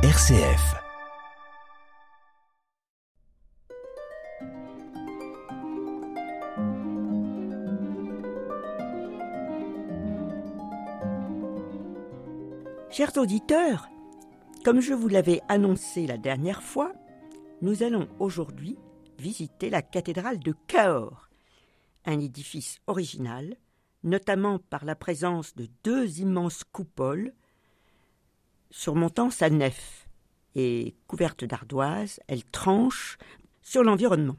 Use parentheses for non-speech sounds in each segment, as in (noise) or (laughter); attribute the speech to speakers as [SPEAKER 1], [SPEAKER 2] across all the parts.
[SPEAKER 1] RCF.
[SPEAKER 2] Chers auditeurs, comme je vous l'avais annoncé la dernière fois, nous allons aujourd'hui visiter la cathédrale de Cahors, un édifice original, notamment par la présence de deux immenses coupoles surmontant sa nef. Et couverte d'ardoise, elle tranche sur l'environnement,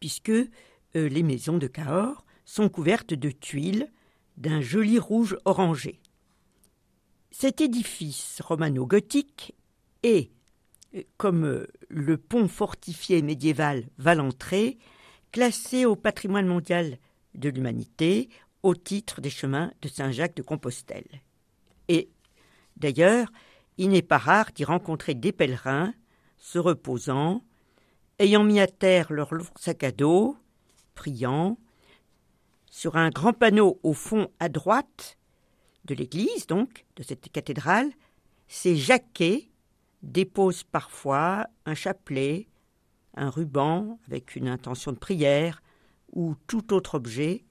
[SPEAKER 2] puisque euh, les maisons de Cahors sont couvertes de tuiles d'un joli rouge orangé. Cet édifice romano-gothique est, euh, comme euh, le pont fortifié médiéval Valentré, classé au patrimoine mondial de l'humanité au titre des chemins de Saint-Jacques de Compostelle. D'ailleurs, il n'est pas rare d'y rencontrer des pèlerins se reposant, ayant mis à terre leur lourd sac à dos, priant. Sur un grand panneau au fond à droite de l'église, donc, de cette cathédrale, ces jaquets déposent parfois un chapelet, un ruban avec une intention de prière ou tout autre objet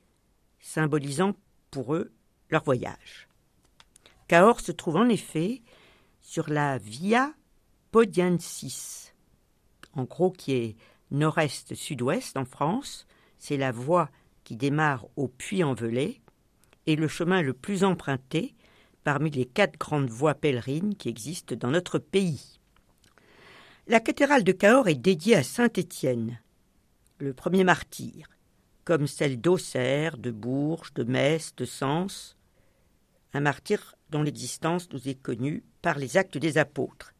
[SPEAKER 2] symbolisant pour eux leur voyage. Cahors se trouve en effet sur la Via Podiensis, en gros qui est nord-est-sud-ouest en France, c'est la voie qui démarre au Puy-en-Velay et le chemin le plus emprunté parmi les quatre grandes voies pèlerines qui existent dans notre pays. La cathédrale de Cahors est dédiée à saint Étienne, le premier martyr, comme celle d'Auxerre, de Bourges, de Metz, de Sens, un martyr dont l'existence nous est connue par les actes des apôtres.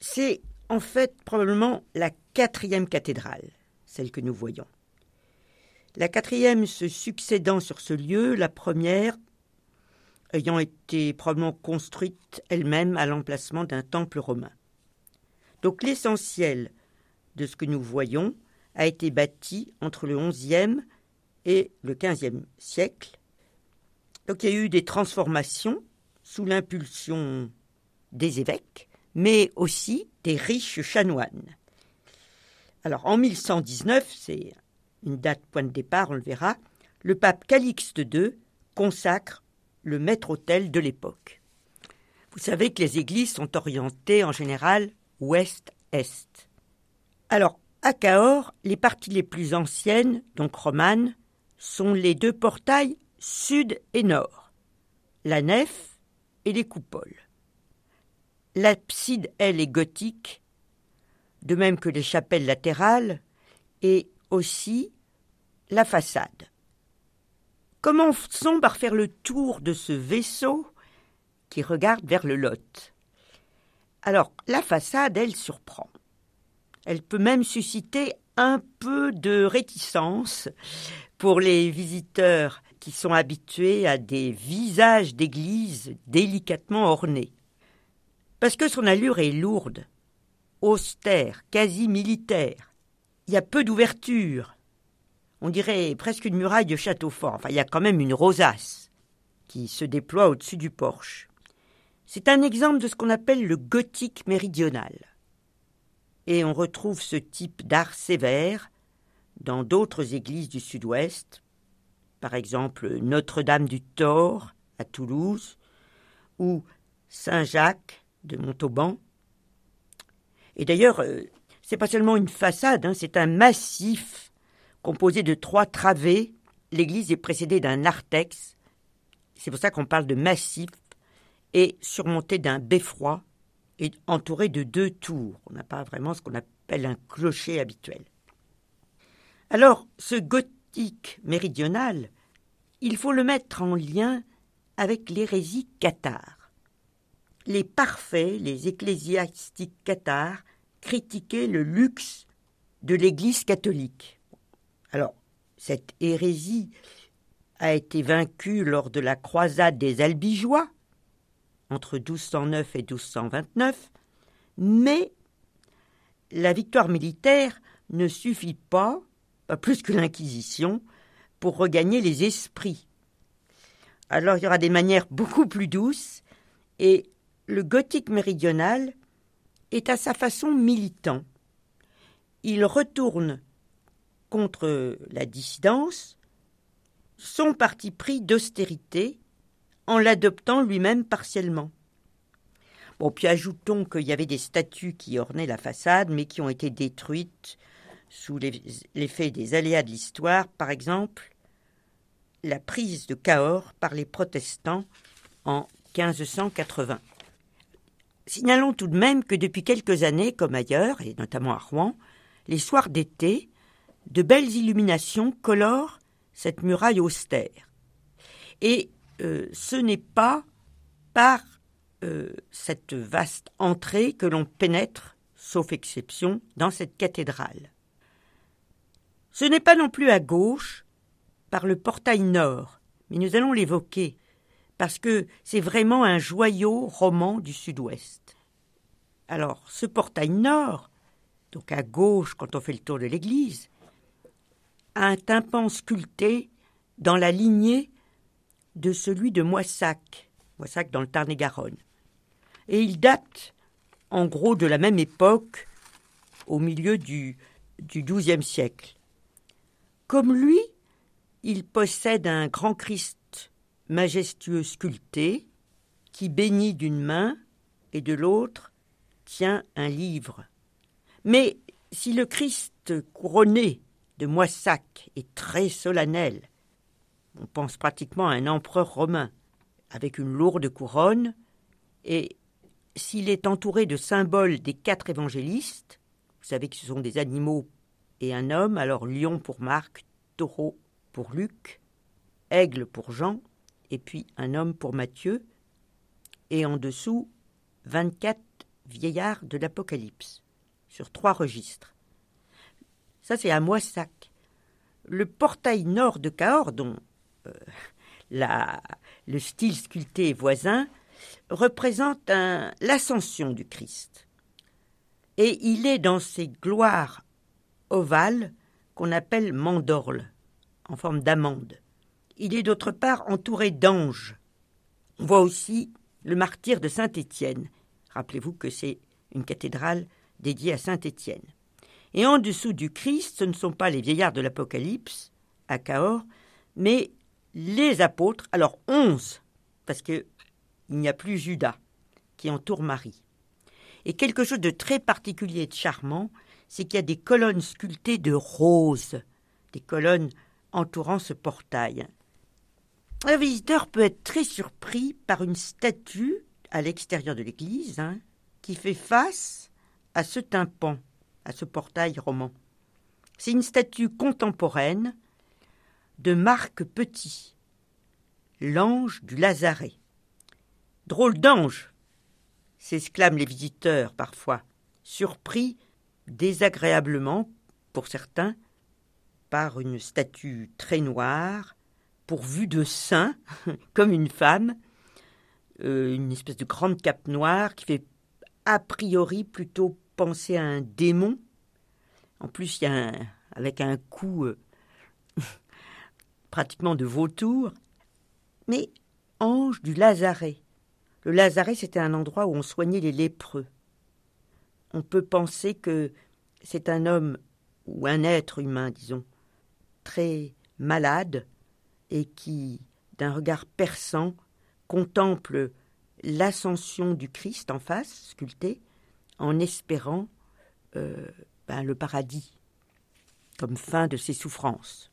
[SPEAKER 2] C'est en fait probablement la quatrième cathédrale, celle que nous voyons. La quatrième se succédant sur ce lieu, la première ayant été probablement construite elle-même à l'emplacement d'un temple romain. Donc l'essentiel de ce que nous voyons a été bâti entre le XIe et le XVe siècle. Donc il y a eu des transformations sous l'impulsion des évêques, mais aussi des riches chanoines. Alors en 1119, c'est une date point de départ, on le verra, le pape Calixte II consacre le maître-autel de l'époque. Vous savez que les églises sont orientées en général ouest-est. Alors, à Cahors, les parties les plus anciennes, donc romanes, sont les deux portails sud et nord, la nef et les coupoles. L'abside, elle, est gothique, de même que les chapelles latérales, et aussi la façade. Commençons par faire le tour de ce vaisseau qui regarde vers le Lot. Alors, la façade, elle surprend. Elle peut même susciter un peu de réticence pour les visiteurs qui sont habitués à des visages d'église délicatement ornés. Parce que son allure est lourde, austère, quasi militaire. Il y a peu d'ouverture. On dirait presque une muraille de château fort. Enfin, il y a quand même une rosace qui se déploie au-dessus du porche. C'est un exemple de ce qu'on appelle le gothique méridional et on retrouve ce type d'art sévère dans d'autres églises du sud-ouest, par exemple Notre-Dame du Thor à Toulouse ou Saint-Jacques de Montauban. Et d'ailleurs, euh, c'est pas seulement une façade, hein, c'est un massif composé de trois travées. L'église est précédée d'un narthex, c'est pour ça qu'on parle de massif, et surmonté d'un beffroi est entouré de deux tours. On n'a pas vraiment ce qu'on appelle un clocher habituel. Alors, ce gothique méridional, il faut le mettre en lien avec l'hérésie cathare. Les parfaits, les ecclésiastiques cathares, critiquaient le luxe de l'Église catholique. Alors, cette hérésie a été vaincue lors de la croisade des Albigeois, entre 1209 et 1229, mais la victoire militaire ne suffit pas, pas plus que l'Inquisition, pour regagner les esprits. Alors il y aura des manières beaucoup plus douces, et le gothique méridional est à sa façon militant. Il retourne contre la dissidence son parti pris d'austérité en l'adoptant lui-même partiellement. Bon, puis ajoutons qu'il y avait des statues qui ornaient la façade, mais qui ont été détruites sous l'effet des aléas de l'histoire, par exemple la prise de Cahors par les protestants en 1580. Signalons tout de même que depuis quelques années, comme ailleurs, et notamment à Rouen, les soirs d'été, de belles illuminations colorent cette muraille austère. Et euh, ce n'est pas par euh, cette vaste entrée que l'on pénètre, sauf exception, dans cette cathédrale. Ce n'est pas non plus à gauche, par le portail nord, mais nous allons l'évoquer, parce que c'est vraiment un joyau roman du sud-ouest. Alors, ce portail nord, donc à gauche quand on fait le tour de l'église, a un tympan sculpté dans la lignée de celui de Moissac, Moissac dans le Tarn-et-Garonne. Et il date, en gros, de la même époque, au milieu du, du XIIe siècle. Comme lui, il possède un grand Christ majestueux sculpté, qui bénit d'une main et de l'autre tient un livre. Mais si le Christ couronné de Moissac est très solennel, on pense pratiquement à un empereur romain, avec une lourde couronne, et s'il est entouré de symboles des quatre évangélistes, vous savez que ce sont des animaux et un homme, alors lion pour Marc, taureau pour Luc, aigle pour Jean, et puis un homme pour Matthieu, et en dessous, 24 vieillards de l'Apocalypse, sur trois registres. Ça, c'est à Moissac. Le portail nord de Cahors, dont euh, (laughs) le style sculpté voisin, représente l'ascension du Christ. Et il est dans ces gloires ovales qu'on appelle mandorles, en forme d'amande. Il est d'autre part entouré d'anges. On voit aussi le martyr de Saint-Étienne. Rappelez-vous que c'est une cathédrale dédiée à Saint-Étienne. Et en dessous du Christ, ce ne sont pas les vieillards de l'Apocalypse, à Cahors, mais les apôtres, alors onze, parce qu'il n'y a plus Judas qui entoure Marie. Et quelque chose de très particulier et de charmant, c'est qu'il y a des colonnes sculptées de roses, des colonnes entourant ce portail. Un visiteur peut être très surpris par une statue à l'extérieur de l'église hein, qui fait face à ce tympan, à ce portail roman. C'est une statue contemporaine de Marc Petit, l'ange du Lazaret. Drôle d'ange, s'exclament les visiteurs parfois, surpris désagréablement, pour certains, par une statue très noire, pourvue de seins, (laughs) comme une femme, euh, une espèce de grande cape noire qui fait a priori plutôt penser à un démon. En plus, il y a un, avec un cou euh, (laughs) pratiquement de vautour. Mais ange du Lazaret. Le Lazaret, c'était un endroit où on soignait les lépreux on peut penser que c'est un homme ou un être humain, disons, très malade et qui, d'un regard perçant, contemple l'ascension du Christ en face, sculpté, en espérant euh, ben, le paradis comme fin de ses souffrances.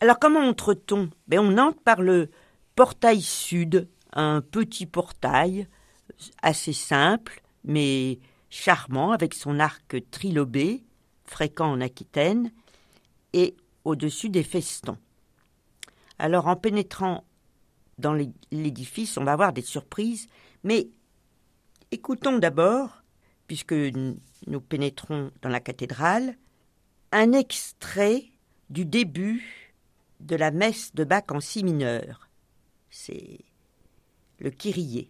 [SPEAKER 2] Alors comment entre-t-on? Ben, On entre par le portail sud, un petit portail assez simple, mais charmant avec son arc trilobé, fréquent en Aquitaine, et au-dessus des festons. Alors en pénétrant dans l'édifice, on va avoir des surprises, mais écoutons d'abord, puisque nous pénétrons dans la cathédrale, un extrait du début de la messe de Bach en si mineur. C'est le Kyrie.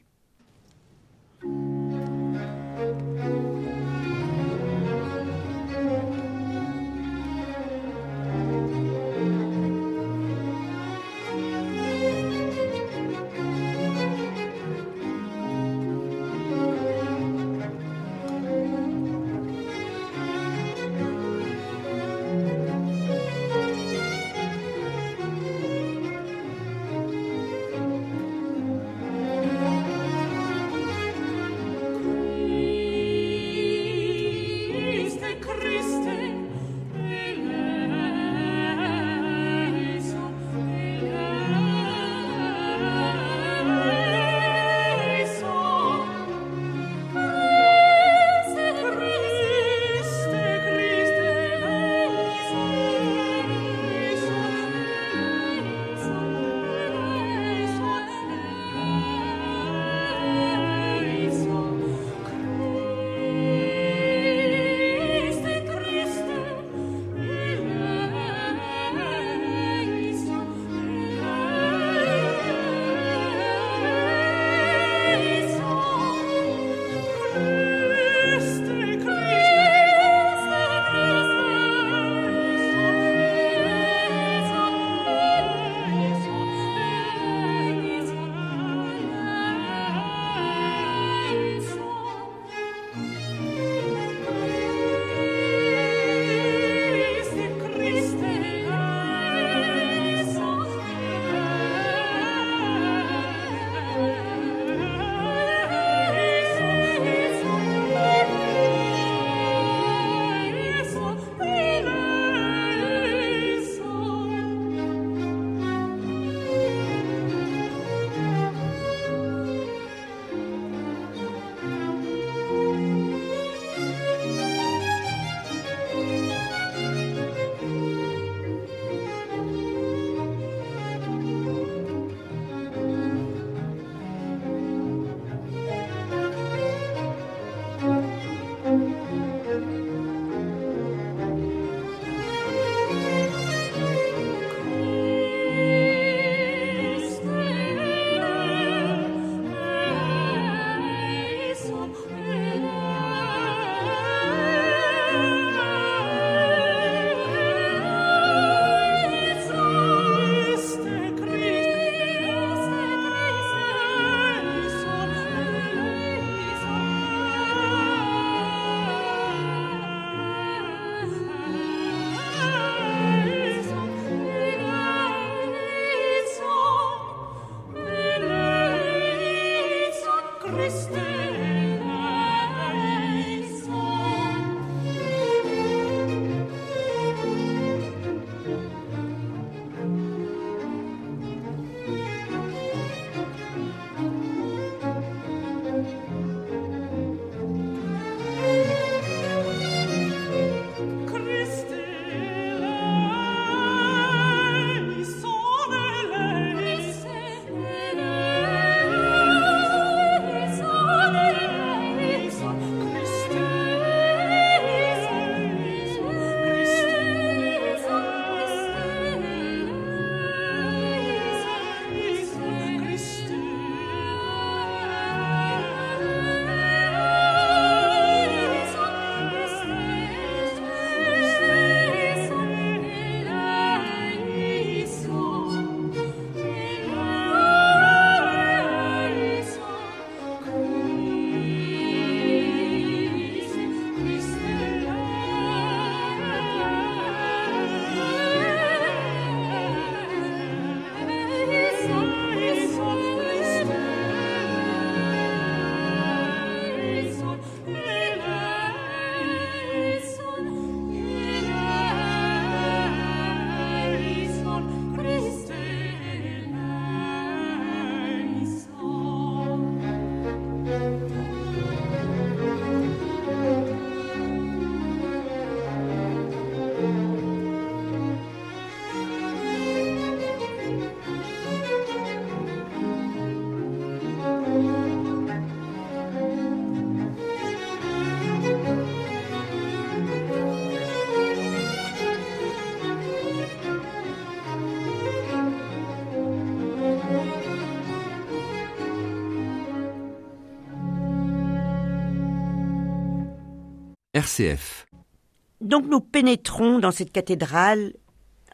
[SPEAKER 2] Donc nous pénétrons dans cette cathédrale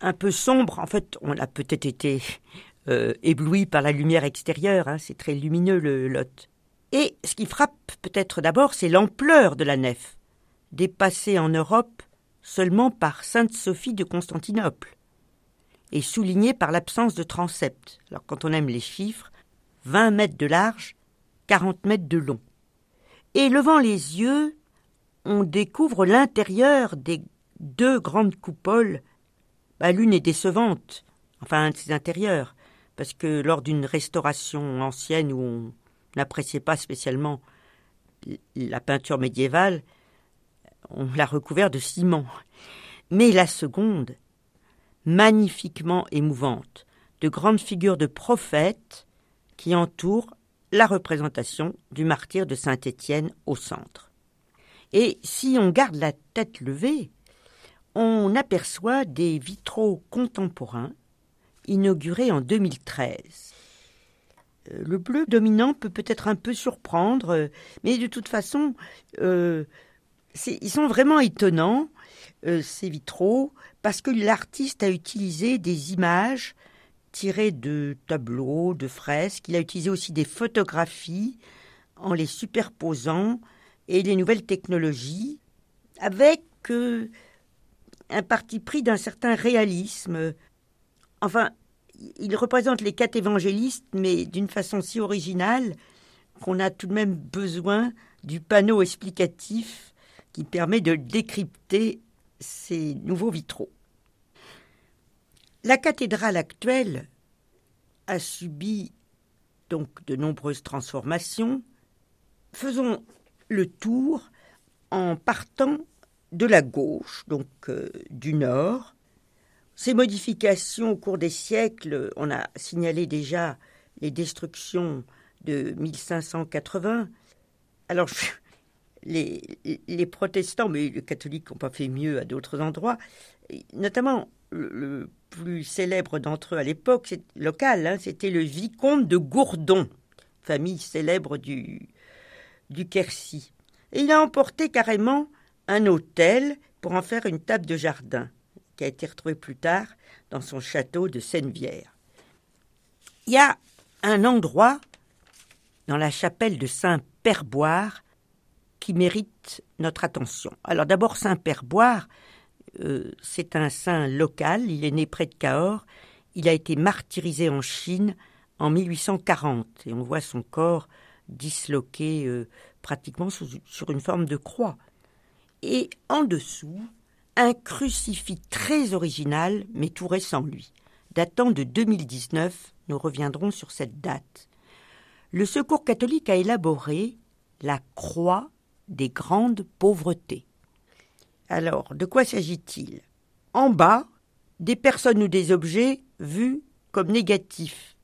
[SPEAKER 2] un peu sombre. En fait, on a peut-être été euh, ébloui par la lumière extérieure. Hein, c'est très lumineux le Lot. Et ce qui frappe peut-être d'abord, c'est l'ampleur de la nef, dépassée en Europe seulement par Sainte Sophie de Constantinople, et soulignée par l'absence de transept. Alors quand on aime les chiffres, 20 mètres de large, 40 mètres de long. Et levant les yeux, on découvre l'intérieur des deux grandes coupoles. Bah, l'une est décevante, enfin un de ses intérieurs, parce que lors d'une restauration ancienne où on n'appréciait pas spécialement la peinture médiévale, on l'a recouvert de ciment. Mais la seconde, magnifiquement émouvante, de grandes figures de prophètes qui entourent la représentation du martyr de Saint-Étienne au centre. Et si on garde la tête levée, on aperçoit des vitraux contemporains inaugurés en 2013. Euh, le bleu dominant peut peut-être un peu surprendre, mais de toute façon, euh, ils sont vraiment étonnants, euh, ces vitraux, parce que l'artiste a utilisé des images tirées de tableaux, de fresques, il a utilisé aussi des photographies en les superposant et les nouvelles technologies, avec euh, un parti pris d'un certain réalisme. Enfin, il représente les quatre évangélistes, mais d'une façon si originale qu'on a tout de même besoin du panneau explicatif qui permet de décrypter ces nouveaux vitraux. La cathédrale actuelle a subi donc de nombreuses transformations. Faisons le tour en partant de la gauche, donc euh, du nord. Ces modifications au cours des siècles, on a signalé déjà les destructions de 1580. Alors, les, protestants, mais les catholiques n'ont pas fait mieux à d'autres endroits, notamment le, plus célèbre d'entre eux à l'époque, c'est local, hein, c'était le vicomte de Gourdon, famille célèbre du, du Quercy. Et il a emporté carrément un hôtel pour en faire une table de jardin, qui a été retrouvée plus tard dans son château de Sennevière. Il y a un endroit dans la chapelle de Saint-Perboire qui mérite notre attention. Alors d'abord, Saint-Perboire, euh, c'est un saint local, il est né près de Cahors, il a été martyrisé en Chine en 1840 et on voit son corps disloqué euh, pratiquement sur une forme de croix. Et en dessous, un crucifix très original, mais tout récent, lui. Datant de 2019, nous reviendrons sur cette date. Le Secours catholique a élaboré la croix des grandes pauvretés. Alors, de quoi s'agit-il? En bas, des personnes ou des objets vus comme négatifs.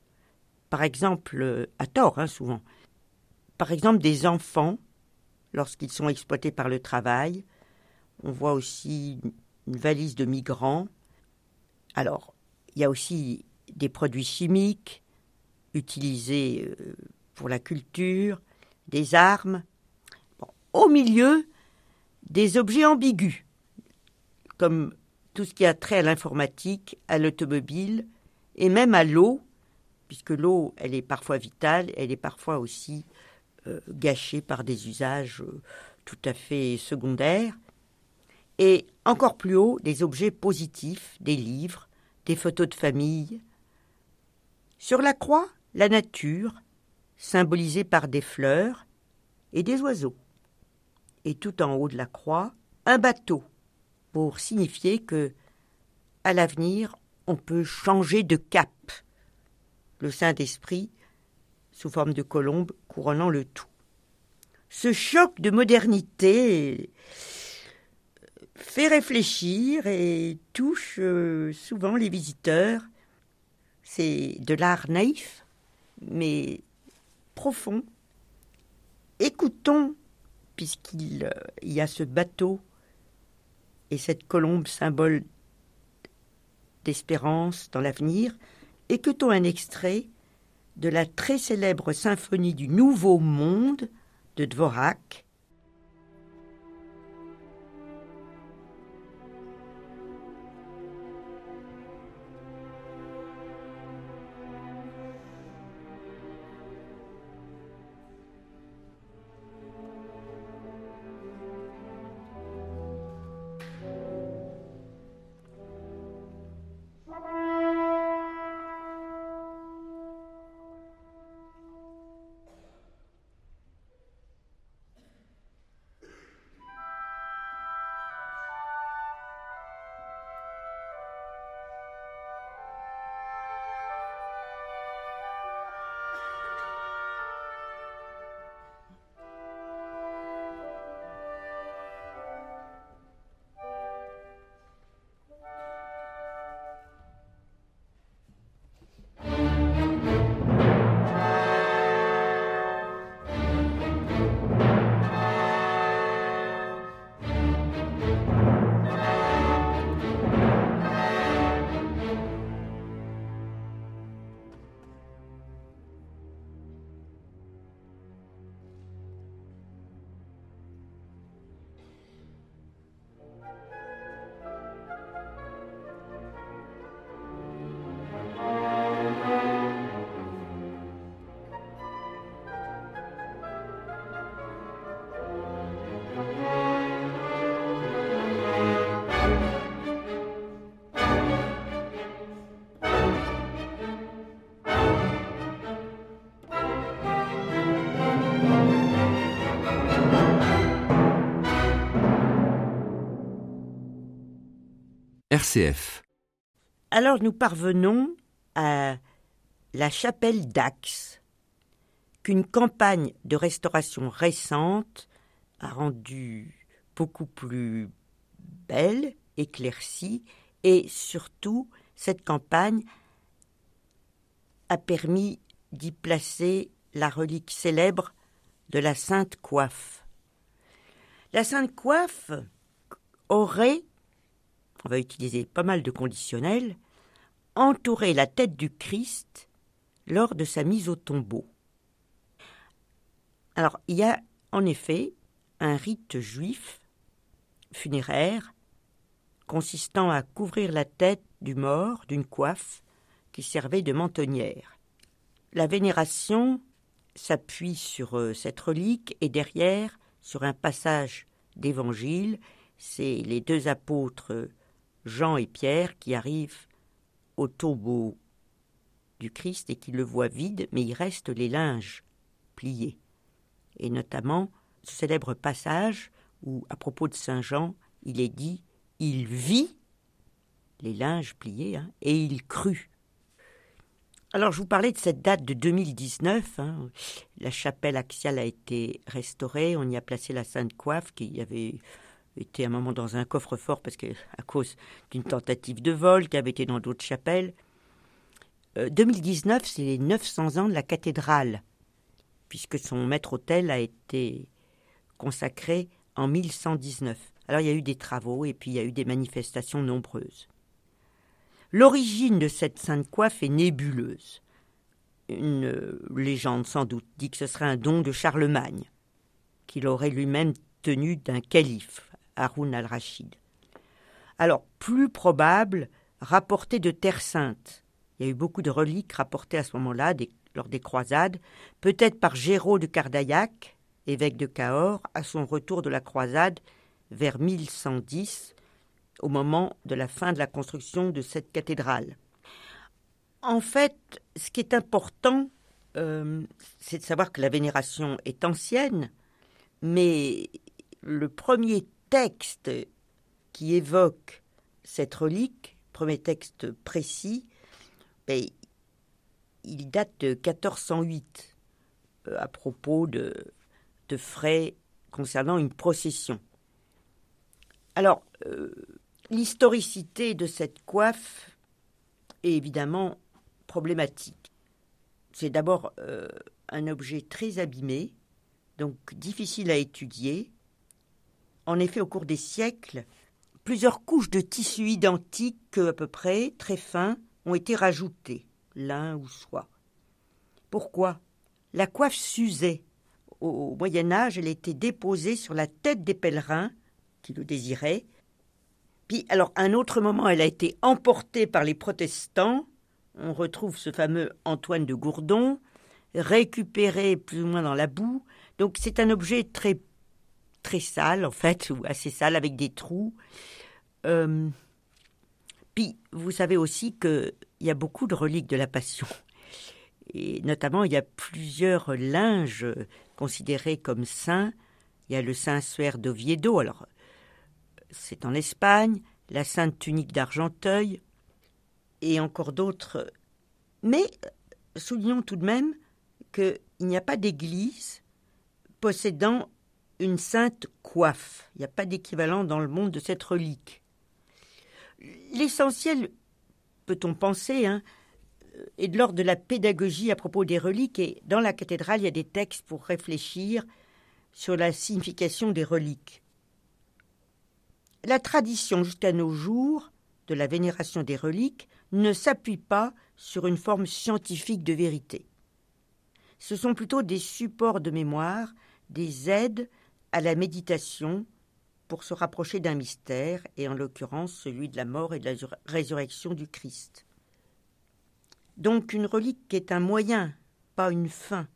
[SPEAKER 2] Par exemple, à tort, hein, souvent. Par exemple, des enfants, lorsqu'ils sont exploités par le travail. On voit aussi une valise de migrants. Alors, il y a aussi des produits chimiques utilisés euh, pour la culture, des armes. Au milieu, des objets ambigus, comme tout ce qui a trait à l'informatique, à l'automobile et même à l'eau, puisque l'eau, elle est parfois vitale, elle est parfois aussi gâchée par des usages euh, tout à fait secondaires. Et encore plus haut, des objets positifs, des livres, des photos de famille. Sur la croix, la nature, symbolisée par des fleurs et des oiseaux. Et tout en haut de la croix, un bateau, pour signifier que, à l'avenir, on peut changer de cap. Le Saint-Esprit, sous forme de colombe, couronnant le tout. Ce choc de modernité fait réfléchir et touche euh, souvent les visiteurs. C'est de l'art naïf, mais profond. Écoutons, puisqu'il euh, y a ce bateau et cette colombe symbole d'espérance dans l'avenir, écoutons un extrait de la très célèbre symphonie du Nouveau Monde de Dvorak, Alors nous parvenons à la chapelle d'Axe, qu'une campagne de restauration récente a rendue beaucoup plus belle, éclaircie, et surtout cette campagne a permis d'y placer la relique célèbre de la Sainte Coiffe. La Sainte Coiffe aurait on va utiliser pas mal de conditionnels, entourer la tête du Christ lors de sa mise au tombeau. Alors, il y a en effet un rite juif funéraire consistant à couvrir la tête du mort d'une coiffe qui servait de mentonnière. La vénération s'appuie sur euh, cette relique et derrière sur un passage d'évangile, c'est les deux apôtres Jean et Pierre qui arrivent au tombeau du Christ et qui le voient vide, mais il reste les linges pliés et notamment ce célèbre passage où, à propos de Saint Jean, il est dit Il vit les linges pliés hein, et il crut. Alors, je vous parlais de cette date de 2019. Hein. La chapelle axiale a été restaurée. On y a placé la Sainte Coiffe qui avait été un moment dans un coffre-fort parce à cause d'une tentative de vol qui avait été dans d'autres chapelles. 2019, euh, c'est les 900 ans de la cathédrale, puisque son maître-autel a été consacré en 1119. Alors il y a eu des travaux et puis il y a eu des manifestations nombreuses. L'origine de cette sainte coiffe est nébuleuse. Une légende sans doute dit que ce serait un don de Charlemagne, qu'il aurait lui-même tenu d'un calife, Haroun al-Rachid. Alors, plus probable, rapporté de Terre Sainte. Il y a eu beaucoup de reliques rapportées à ce moment-là, lors des croisades, peut-être par Géraud de Cardaillac, évêque de Cahors, à son retour de la croisade vers 1110, au moment de la fin de la construction de cette cathédrale. En fait, ce qui est important, euh, c'est de savoir que la vénération est ancienne, mais le premier texte qui évoque cette relique, premier texte précis, ben, il date de 1408 euh, à propos de, de, frais concernant une procession. Alors, euh, L'historicité de cette coiffe est évidemment problématique. C'est d'abord euh, un objet très abîmé, donc difficile à étudier. En effet, au cours des siècles, plusieurs couches de tissu identiques à peu près, très fins, ont été rajoutées, l'un ou soit. Pourquoi? La coiffe s'usait. Au Moyen Âge, elle était déposée sur la tête des pèlerins qui le désiraient, puis, alors, à un autre moment, elle a été emportée par les protestants. On retrouve ce fameux Antoine de Gourdon, récupéré plus ou moins dans la boue. Donc, c'est un objet très, très sale, en fait, ou assez sale, avec des trous. Euh, puis, vous savez aussi qu'il y a beaucoup de reliques de la Passion. Et notamment, il y a plusieurs linges considérés comme saints. Il y a le Saint-Suaire d'Oviedo. Alors, c'est en Espagne, la Sainte Tunique d'Argenteuil, et encore d'autres. Mais soulignons tout de même qu'il n'y a pas d'église possédant une sainte coiffe. Il n'y a pas d'équivalent dans le monde de cette relique. L'essentiel, peut-on penser, hein, est de l'ordre de la pédagogie à propos des reliques, et dans la cathédrale, il y a des textes pour réfléchir sur la signification des reliques. La tradition jusqu'à nos jours de la vénération des reliques ne s'appuie pas sur une forme scientifique de vérité. Ce sont plutôt des supports de mémoire, des aides à la méditation pour se rapprocher d'un mystère, et en l'occurrence celui de la mort et de la résurrection du Christ. Donc une relique est un moyen, pas une fin.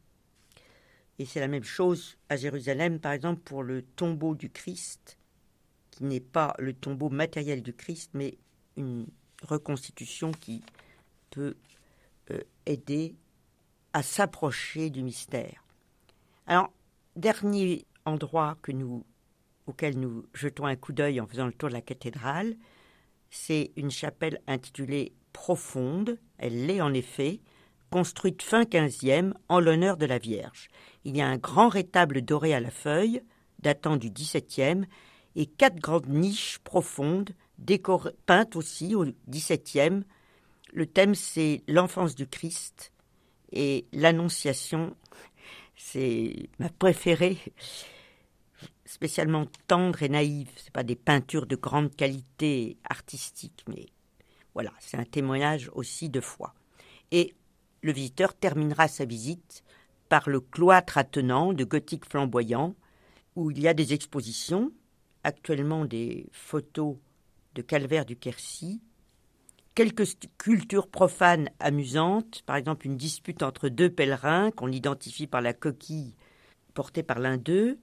[SPEAKER 2] Et c'est la même chose à Jérusalem, par exemple, pour le tombeau du Christ qui n'est pas le tombeau matériel du Christ, mais une reconstitution qui peut euh, aider à s'approcher du mystère. Alors, dernier endroit auquel nous jetons un coup d'œil en faisant le tour de la cathédrale, c'est une chapelle intitulée Profonde. Elle l'est en effet, construite fin XVe en l'honneur de la Vierge. Il y a un grand rétable doré à la feuille, datant du XVIIe, et quatre grandes niches profondes, peintes aussi au XVIIe. Le thème, c'est l'enfance du Christ et l'Annonciation. C'est ma préférée, spécialement tendre et naïve. Ce pas des peintures de grande qualité artistique, mais voilà, c'est un témoignage aussi de foi. Et le visiteur terminera sa visite par le cloître attenant de gothique flamboyant, où il y a des expositions, actuellement des photos de Calvaire du Quercy, quelques sculptures profanes amusantes, par exemple une dispute entre deux pèlerins qu'on identifie par la coquille portée par l'un d'eux.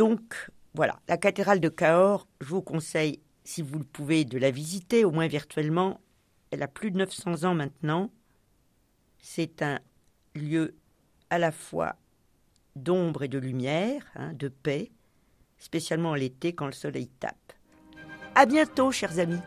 [SPEAKER 2] Donc voilà, la cathédrale de Cahors, je vous conseille, si vous le pouvez, de la visiter, au moins virtuellement. Elle a plus de 900 ans maintenant. C'est un lieu à la fois d'ombre et de lumière, hein, de paix, spécialement l'été quand le soleil tape. À bientôt, chers amis.